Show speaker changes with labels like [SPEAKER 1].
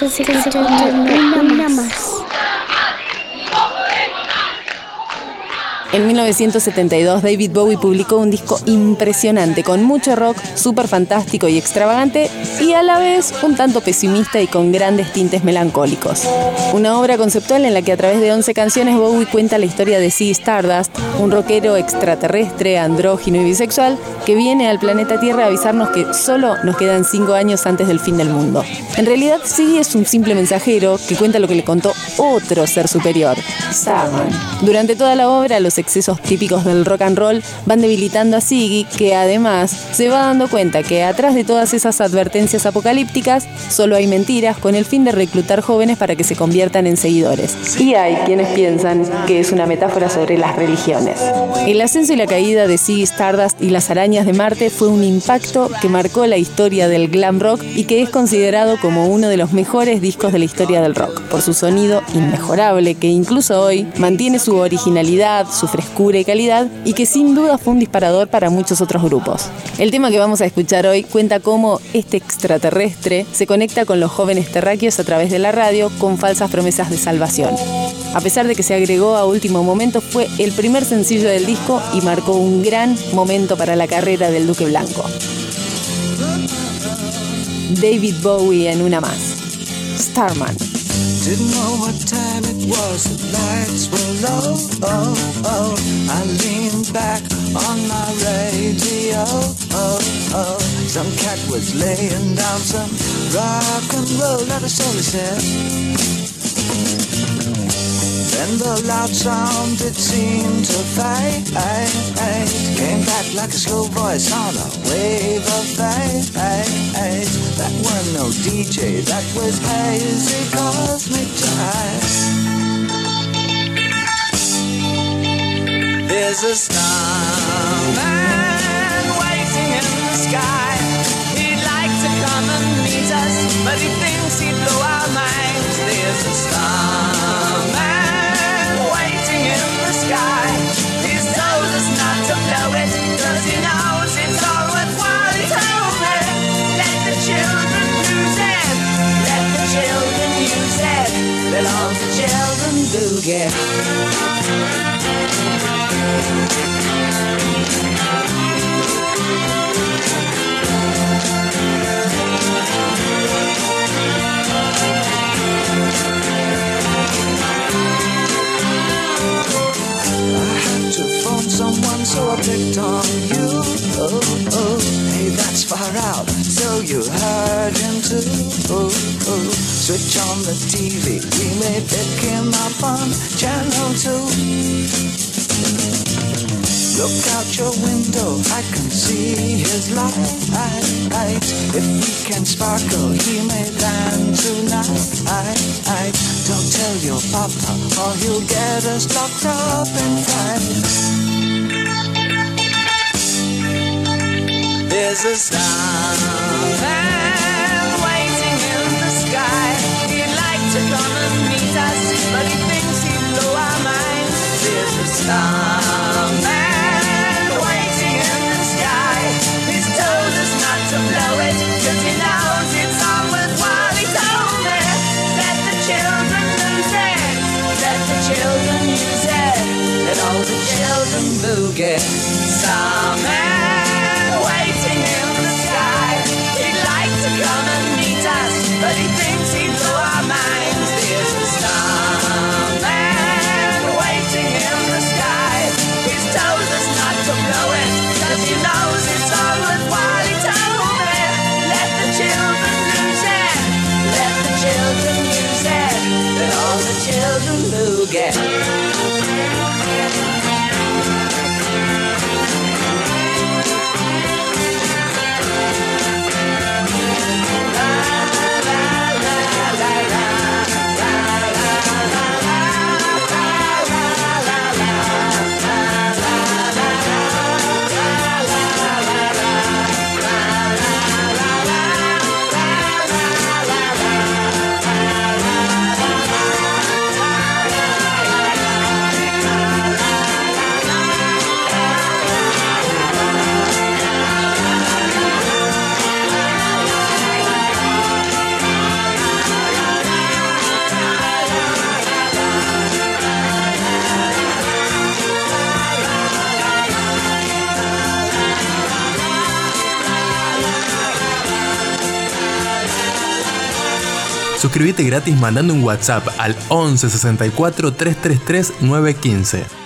[SPEAKER 1] Entonces, que se una más.
[SPEAKER 2] En 1972, David Bowie publicó un disco impresionante, con mucho rock, súper fantástico y extravagante, y a la vez un tanto pesimista y con grandes tintes melancólicos. Una obra conceptual en la que a través de 11 canciones Bowie cuenta la historia de Ziggy Stardust, un rockero extraterrestre, andrógino y bisexual, que viene al planeta Tierra a avisarnos que solo nos quedan 5 años antes del fin del mundo. En realidad, Ziggy es un simple mensajero que cuenta lo que le contó otro ser superior, Saman. Durante toda la obra, los excesos típicos del rock and roll van debilitando a Ziggy, que además se va dando cuenta que atrás de todas esas advertencias apocalípticas solo hay mentiras con el fin de reclutar jóvenes para que se conviertan en seguidores. Y hay quienes piensan que es una metáfora sobre las religiones. El ascenso y la caída de Ziggy Stardust y las arañas de Marte fue un impacto que marcó la historia del glam rock y que es considerado como uno de los mejores discos de la historia del rock, por su sonido inmejorable que incluso hoy mantiene su originalidad, su frescura y calidad y que sin duda fue un disparador para muchos otros grupos. El tema que vamos a escuchar hoy cuenta cómo este extraterrestre se conecta con los jóvenes terráqueos a través de la radio con falsas promesas de salvación. A pesar de que se agregó a último momento, fue el primer sencillo del disco y marcó un gran momento para la carrera del Duque Blanco. David Bowie en una más. Starman.
[SPEAKER 3] Didn't know what time it was, the lights were low. Oh, oh. I leaned back on my radio. Oh, oh. Some cat was laying down some rock and roll, is all he said. Then the loud sound it seemed to fade. Came back like a slow voice on a wave of fate. That was no DJ, that was hazy cosmic jive. There's a starman waiting in the sky. He'd like to come and meet us, but he thinks he'd blow our minds. There's a starman do get. I had to phone someone, so I picked on you. Oh, oh, that's far out. So you heard him too. Switch on the TV. We may pick him up on channel two. Look out your window, I can see his light. If we can sparkle, he may land tonight. Don't tell your papa, or he'll get us locked up in fight. There's a starman waiting in the sky. He'd like to come and meet us, but he thinks he'd our minds. There's a waiting in the sky. He's told us not to blow it, cause he knows it's. He told me, let the children lose it, let the children use it, let all the children. doesn't look at
[SPEAKER 4] Suscríbete gratis mandando un WhatsApp al 11 64 333 915.